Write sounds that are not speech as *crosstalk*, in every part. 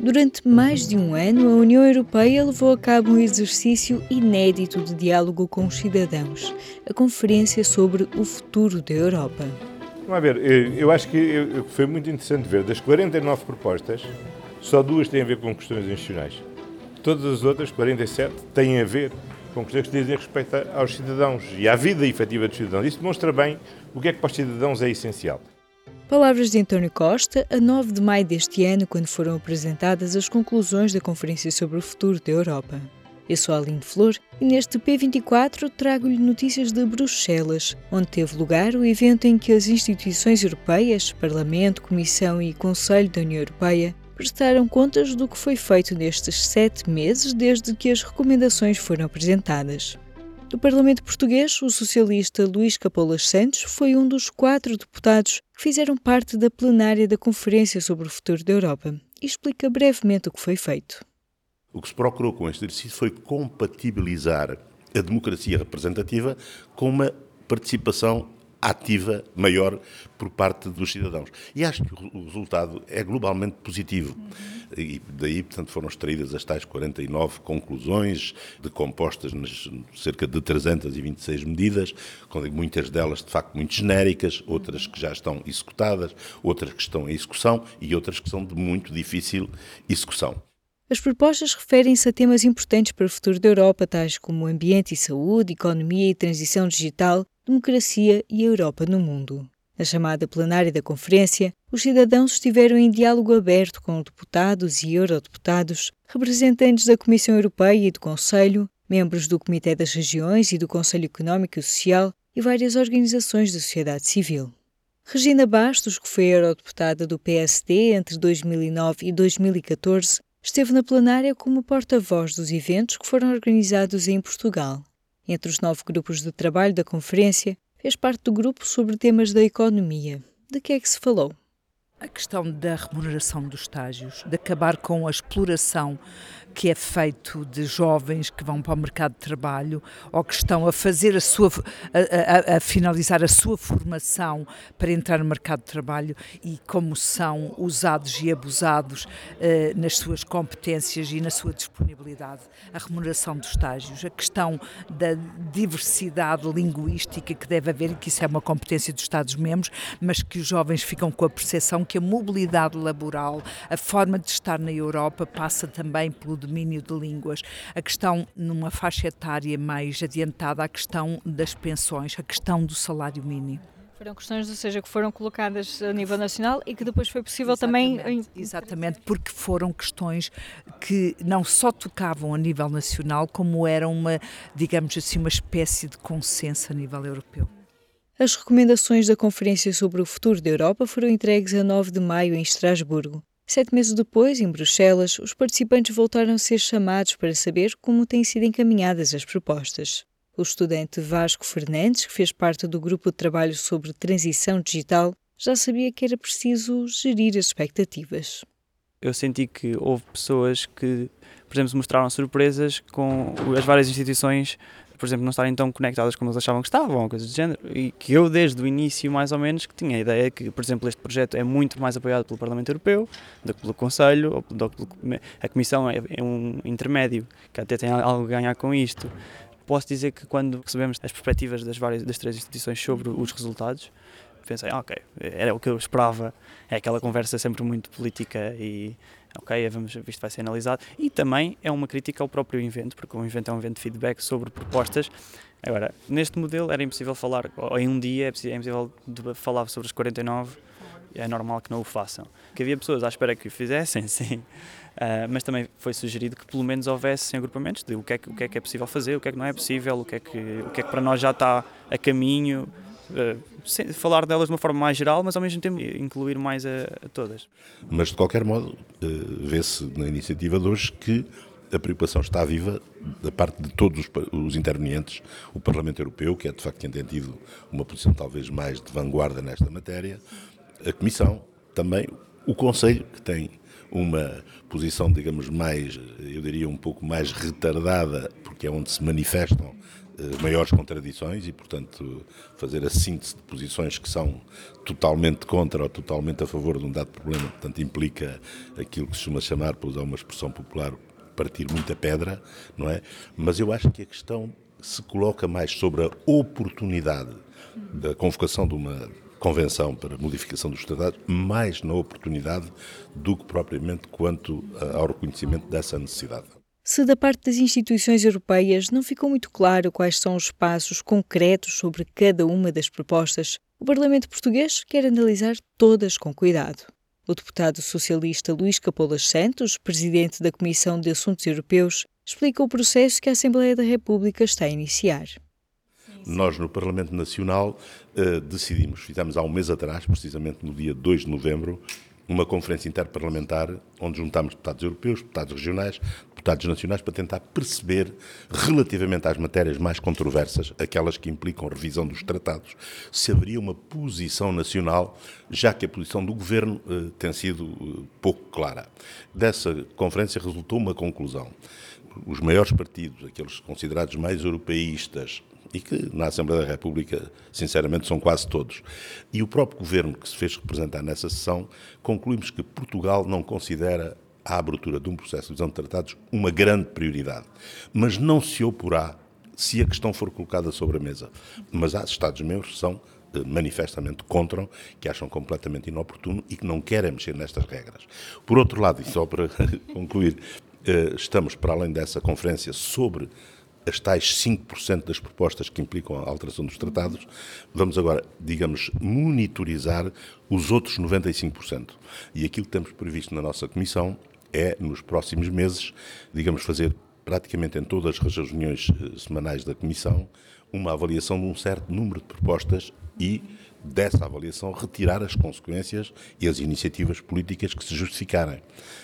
Durante mais de um ano, a União Europeia levou a cabo um exercício inédito de diálogo com os cidadãos, a Conferência sobre o Futuro da Europa. Vamos ver, eu acho que foi muito interessante ver, das 49 propostas, só duas têm a ver com questões institucionais. Todas as outras, 47, têm a ver com questões que dizem respeito aos cidadãos e à vida efetiva dos cidadãos. Isso demonstra bem o que é que para os cidadãos é essencial. Palavras de António Costa, a 9 de maio deste ano, quando foram apresentadas as conclusões da Conferência sobre o Futuro da Europa. Eu sou a Aline Flor e neste P24 trago-lhe notícias de Bruxelas, onde teve lugar o evento em que as instituições europeias, Parlamento, Comissão e Conselho da União Europeia, prestaram contas do que foi feito nestes sete meses desde que as recomendações foram apresentadas. Do Parlamento Português, o socialista Luís Capolas Santos foi um dos quatro deputados que fizeram parte da plenária da Conferência sobre o Futuro da Europa e explica brevemente o que foi feito. O que se procurou com este exercício foi compatibilizar a democracia representativa com uma participação ativa maior por parte dos cidadãos. E acho que o resultado é globalmente positivo. E daí, portanto, foram extraídas as tais 49 conclusões, decompostas nas cerca de 326 medidas, muitas delas, de facto, muito genéricas, outras que já estão executadas, outras que estão em execução e outras que são de muito difícil execução. As propostas referem-se a temas importantes para o futuro da Europa, tais como ambiente e saúde, economia e transição digital, democracia e a Europa no mundo. Na chamada plenária da conferência, os cidadãos estiveram em diálogo aberto com deputados e eurodeputados, representantes da Comissão Europeia e do Conselho, membros do Comitê das Regiões e do Conselho Económico e Social e várias organizações da sociedade civil. Regina Bastos, que foi eurodeputada do PSD entre 2009 e 2014, esteve na plenária como porta-voz dos eventos que foram organizados em Portugal. Entre os nove grupos de trabalho da conferência, fez parte do grupo sobre temas da economia. De que é que se falou? A questão da remuneração dos estágios, de acabar com a exploração que é feito de jovens que vão para o mercado de trabalho ou que estão a fazer a sua a, a, a, finalizar a sua formação para entrar no mercado de trabalho e como são usados e abusados eh, nas suas competências e na sua disponibilidade, a remuneração dos estágios, a questão da diversidade linguística que deve haver e que isso é uma competência dos Estados-membros, mas que os jovens ficam com a percepção que a mobilidade laboral, a forma de estar na Europa passa também pelo domínio de línguas, a questão numa faixa etária mais adiantada, a questão das pensões, a questão do salário mínimo. Foram questões, ou seja, que foram colocadas a nível nacional e que depois foi possível exatamente, também. Exatamente, porque foram questões que não só tocavam a nível nacional, como eram uma, digamos assim, uma espécie de consenso a nível europeu. As recomendações da Conferência sobre o Futuro da Europa foram entregues a 9 de maio em Estrasburgo. Sete meses depois, em Bruxelas, os participantes voltaram a ser chamados para saber como têm sido encaminhadas as propostas. O estudante Vasco Fernandes, que fez parte do grupo de trabalho sobre transição digital, já sabia que era preciso gerir as expectativas. Eu senti que houve pessoas que, por exemplo, mostraram surpresas com as várias instituições por exemplo, não estarem tão conectadas como eles achavam que estavam, ou coisas do género. E que eu, desde o início, mais ou menos, que tinha a ideia que, por exemplo, este projeto é muito mais apoiado pelo Parlamento Europeu do que pelo Conselho, ou do que pelo, a Comissão é, é um intermédio, que até tem algo a ganhar com isto. Posso dizer que quando recebemos as perspectivas das várias das três instituições sobre os resultados, pensei, ah, ok, era o que eu esperava. É aquela conversa sempre muito política e ok, vamos, isto vai ser analisado. E também é uma crítica ao próprio evento, porque o evento é um evento de feedback sobre propostas. Agora, neste modelo era impossível falar, ou em um dia é, é impossível falar sobre os 49, é normal que não o façam. Que havia pessoas à espera que o fizessem, *laughs* sim, uh, mas também foi sugerido que pelo menos houvesse agrupamentos de o que, é que, o que é que é possível fazer, o que é que não é possível, o que é que, o que, é que para nós já está a caminho, uh, falar delas de uma forma mais geral, mas ao mesmo tempo incluir mais a, a todas. Mas de qualquer modo, uh, vê-se na iniciativa de hoje que a preocupação está viva da parte de todos os, os, intervenientes, o Parlamento Europeu, que é de facto quem tem tido uma posição talvez mais de vanguarda nesta matéria, a Comissão, também. O Conselho, que tem uma posição, digamos, mais, eu diria, um pouco mais retardada, porque é onde se manifestam as maiores contradições e, portanto, fazer a síntese de posições que são totalmente contra ou totalmente a favor de um dado problema, portanto, implica aquilo que se chama chamar, para usar uma expressão popular, partir muita pedra, não é? Mas eu acho que a questão se coloca mais sobre a oportunidade da convocação de uma convenção para modificação dos tratados, mais na oportunidade do que propriamente quanto ao reconhecimento dessa necessidade. Se da parte das instituições europeias não ficou muito claro quais são os passos concretos sobre cada uma das propostas, o Parlamento português quer analisar todas com cuidado. O deputado socialista Luís Capolas Santos, presidente da Comissão de Assuntos Europeus, explica o processo que a Assembleia da República está a iniciar. Nós, no Parlamento Nacional, eh, decidimos, fizemos há um mês atrás, precisamente no dia 2 de novembro, uma conferência interparlamentar onde juntámos deputados europeus, deputados regionais, deputados nacionais para tentar perceber, relativamente às matérias mais controversas, aquelas que implicam revisão dos tratados, se haveria uma posição nacional, já que a posição do governo eh, tem sido eh, pouco clara. Dessa conferência resultou uma conclusão. Os maiores partidos, aqueles considerados mais europeístas, e que na Assembleia da República, sinceramente, são quase todos. E o próprio governo que se fez representar nessa sessão, concluímos que Portugal não considera a abertura de um processo de visão de tratados uma grande prioridade, mas não se oporá se a questão for colocada sobre a mesa. Mas há Estados-membros que são eh, manifestamente contra, que acham completamente inoportuno e que não querem mexer nestas regras. Por outro lado, e só para *laughs* concluir, eh, estamos, para além dessa conferência sobre as tais 5% das propostas que implicam a alteração dos tratados, vamos agora, digamos, monitorizar os outros 95%. E aquilo que temos previsto na nossa Comissão é, nos próximos meses, digamos, fazer praticamente em todas as reuniões eh, semanais da Comissão, uma avaliação de um certo número de propostas e, dessa avaliação, retirar as consequências e as iniciativas políticas que se justificarem.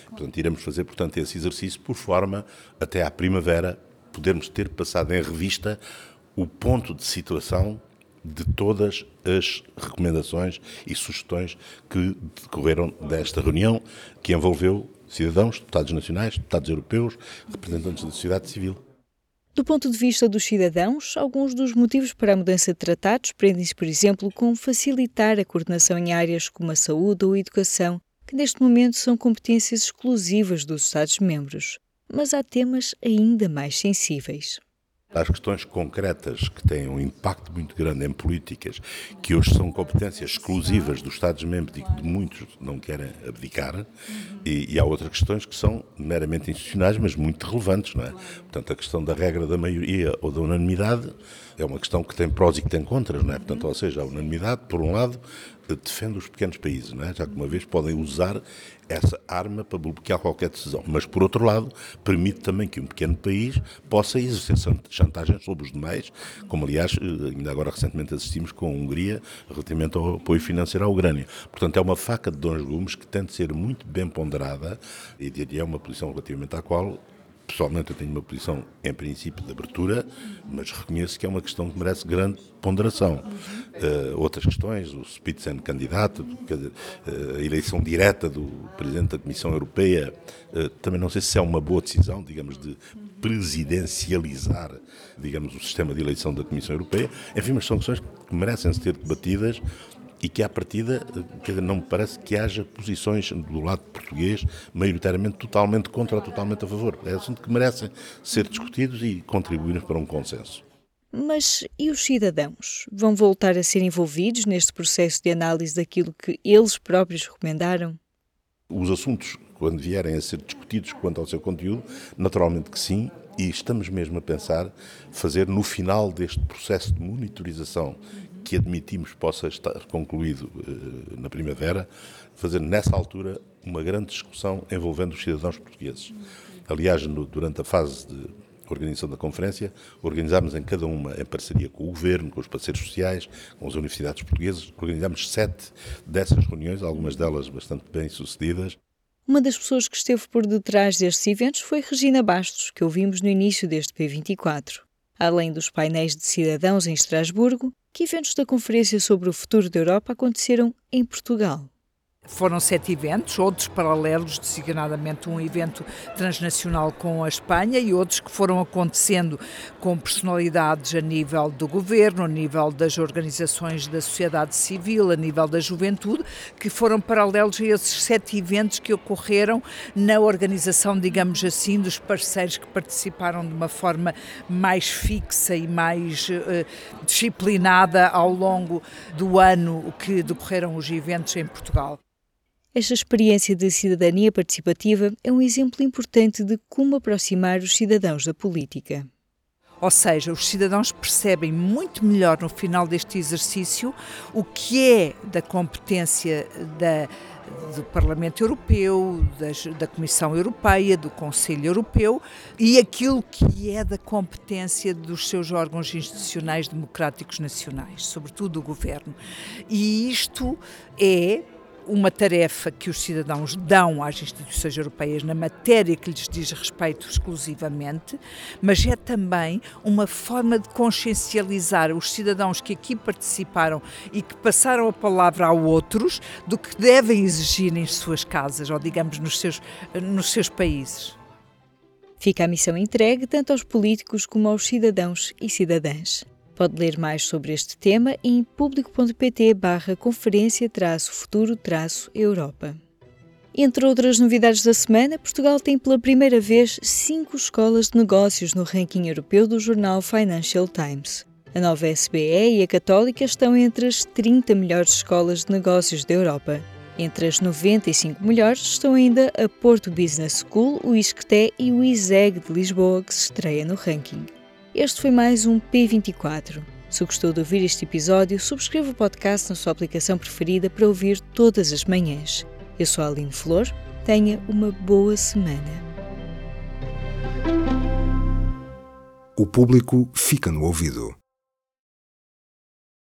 Portanto, iremos fazer, portanto, esse exercício por forma, até à primavera, podermos ter passado em revista o ponto de situação de todas as recomendações e sugestões que decorreram desta reunião, que envolveu cidadãos, deputados nacionais, deputados europeus, representantes da sociedade civil. Do ponto de vista dos cidadãos, alguns dos motivos para a mudança de tratados prendem-se, por exemplo, com facilitar a coordenação em áreas como a saúde ou a educação, que neste momento são competências exclusivas dos Estados-membros mas há temas ainda mais sensíveis. As questões concretas que têm um impacto muito grande em políticas, que hoje são competências exclusivas dos Estados-membros e que muitos não querem abdicar, e, e, há outras questões que são meramente institucionais, mas muito relevantes, não é? Portanto, a questão da regra da maioria ou da unanimidade é uma questão que tem prós e que tem contras, não é? Portanto, ou seja, a unanimidade, por um lado, defende os pequenos países, não é? já que uma vez podem usar essa arma para bloquear qualquer decisão. Mas, por outro lado, permite também que um pequeno país possa exercer chantagem sobre os demais, como, aliás, eh, ainda agora recentemente assistimos com a Hungria relativamente ao apoio financeiro à Ucrânia. Portanto, é uma faca de dois gumes que tem de ser muito bem ponderada e é uma posição relativamente à qual Pessoalmente eu tenho uma posição, em princípio, de abertura, mas reconheço que é uma questão que merece grande ponderação. Uh, outras questões, o Spitzenkandidato, uh, a eleição direta do Presidente da Comissão Europeia, uh, também não sei se é uma boa decisão, digamos, de presidencializar, digamos, o sistema de eleição da Comissão Europeia. Enfim, mas são questões que merecem ser debatidas e que, à partida, não me parece que haja posições do lado português, maioritariamente totalmente contra ou totalmente a favor. É assunto que merecem ser discutidos e contribuir para um consenso. Mas e os cidadãos? Vão voltar a ser envolvidos neste processo de análise daquilo que eles próprios recomendaram? Os assuntos, quando vierem a ser discutidos quanto ao seu conteúdo, naturalmente que sim, e estamos mesmo a pensar fazer no final deste processo de monitorização que admitimos possa estar concluído uh, na primavera, fazer nessa altura uma grande discussão envolvendo os cidadãos portugueses. Aliás, no, durante a fase de organização da conferência, organizámos em cada uma, em parceria com o Governo, com os parceiros sociais, com as universidades portuguesas, organizámos sete dessas reuniões, algumas delas bastante bem sucedidas. Uma das pessoas que esteve por detrás destes eventos foi Regina Bastos, que ouvimos no início deste P24. Além dos painéis de cidadãos em Estrasburgo, que eventos da Conferência sobre o Futuro da Europa aconteceram em Portugal? Foram sete eventos, outros paralelos, designadamente um evento transnacional com a Espanha e outros que foram acontecendo com personalidades a nível do governo, a nível das organizações da sociedade civil, a nível da juventude, que foram paralelos a esses sete eventos que ocorreram na organização, digamos assim, dos parceiros que participaram de uma forma mais fixa e mais uh, disciplinada ao longo do ano que decorreram os eventos em Portugal. Esta experiência de cidadania participativa é um exemplo importante de como aproximar os cidadãos da política. Ou seja, os cidadãos percebem muito melhor no final deste exercício o que é da competência da, do Parlamento Europeu, das, da Comissão Europeia, do Conselho Europeu e aquilo que é da competência dos seus órgãos institucionais democráticos nacionais, sobretudo o Governo. E isto é uma tarefa que os cidadãos dão às instituições europeias na matéria que lhes diz respeito exclusivamente, mas é também uma forma de consciencializar os cidadãos que aqui participaram e que passaram a palavra a outros do que devem exigir em suas casas ou, digamos, nos seus, nos seus países. Fica a missão entregue tanto aos políticos como aos cidadãos e cidadãs. Pode ler mais sobre este tema em público.pt barra conferência futuro Europa. Entre outras novidades da semana, Portugal tem pela primeira vez cinco escolas de negócios no ranking europeu do jornal Financial Times. A nova SBE e a Católica estão entre as 30 melhores escolas de negócios da Europa. Entre as 95 melhores estão ainda a Porto Business School, o ISCTE e o ISEG de Lisboa, que se estreia no ranking. Este foi mais um P24. Se gostou de ouvir este episódio, subscreva o podcast na sua aplicação preferida para ouvir todas as manhãs. Eu sou a Aline Flor. Tenha uma boa semana. O público fica no ouvido.